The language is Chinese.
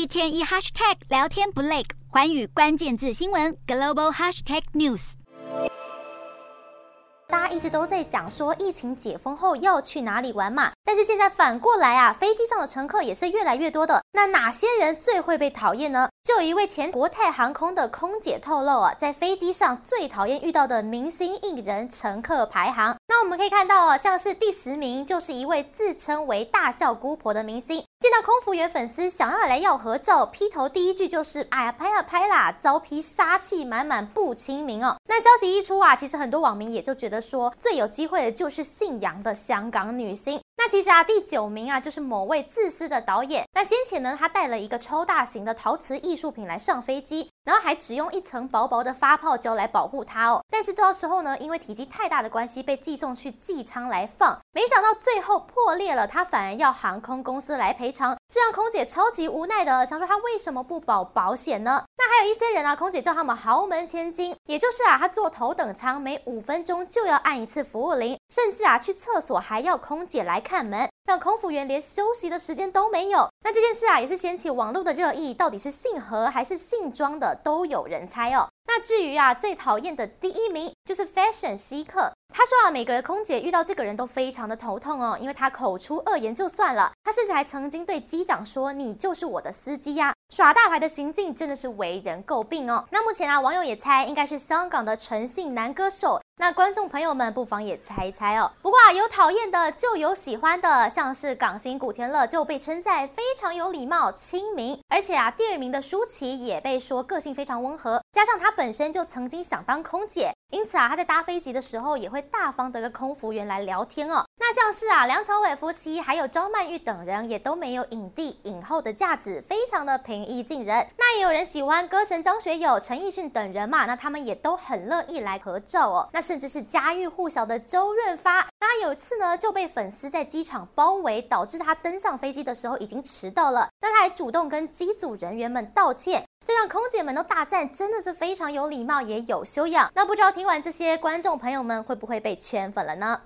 一天一 hashtag 聊天不累，寰宇关键字新闻 global hashtag news。大家一直都在讲说疫情解封后要去哪里玩嘛，但是现在反过来啊，飞机上的乘客也是越来越多的。那哪些人最会被讨厌呢？就有一位前国泰航空的空姐透露啊，在飞机上最讨厌遇到的明星艺人乘客排行。我们可以看到哦，像是第十名就是一位自称为大笑姑婆的明星。见到空服员粉丝想要来要合照，劈头第一句就是“哎呀，拍啊拍啦”，遭批杀气满满不亲民哦。那消息一出啊，其实很多网民也就觉得说，最有机会的就是姓杨的香港女星。那其实啊，第九名啊，就是某位自私的导演。那先前呢，他带了一个超大型的陶瓷艺术品来上飞机，然后还只用一层薄薄的发泡胶来保护它哦。但是到时候呢，因为体积太大的关系，被寄送去机舱来放，没想到最后破裂了，他反而要航空公司来赔偿，这让空姐超级无奈的，想说他为什么不保保险呢？那还有一些人啊，空姐叫他们豪门千金，也就是啊，他坐头等舱每五分钟就要按一次服务铃，甚至啊，去厕所还要空姐来看门，让空服员连休息的时间都没有。那这件事啊，也是掀起网络的热议，到底是姓何还是姓庄的，都有人猜哦。那至于啊，最讨厌的第一名就是 Fashion 稀客。他说啊，每个空姐遇到这个人都非常的头痛哦，因为他口出恶言就算了，他甚至还曾经对机长说：“你就是我的司机呀。”耍大牌的行径真的是为人诟病哦。那目前啊，网友也猜应该是香港的诚信男歌手。那观众朋友们不妨也猜一猜哦。不过啊，有讨厌的就有喜欢的，像是港星古天乐就被称赞非常有礼貌、亲民，而且啊，第二名的舒淇也被说个性非常温和，加上他本身就曾经想当空姐。因此啊，他在搭飞机的时候也会大方的跟空服员来聊天哦。那像是啊，梁朝伟夫妻还有张曼玉等人也都没有影帝影后的架子，非常的平易近人。那也有人喜欢歌神张学友、陈奕迅等人嘛，那他们也都很乐意来合照哦。那甚至是家喻户晓的周润发，那有一次呢就被粉丝在机场包围，导致他登上飞机的时候已经迟到了。那他还主动跟机组人员们道歉。这让空姐们都大赞，真的是非常有礼貌，也有修养。那不知道听完这些，观众朋友们会不会被圈粉了呢？